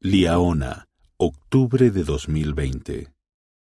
Liaona, octubre de 2020.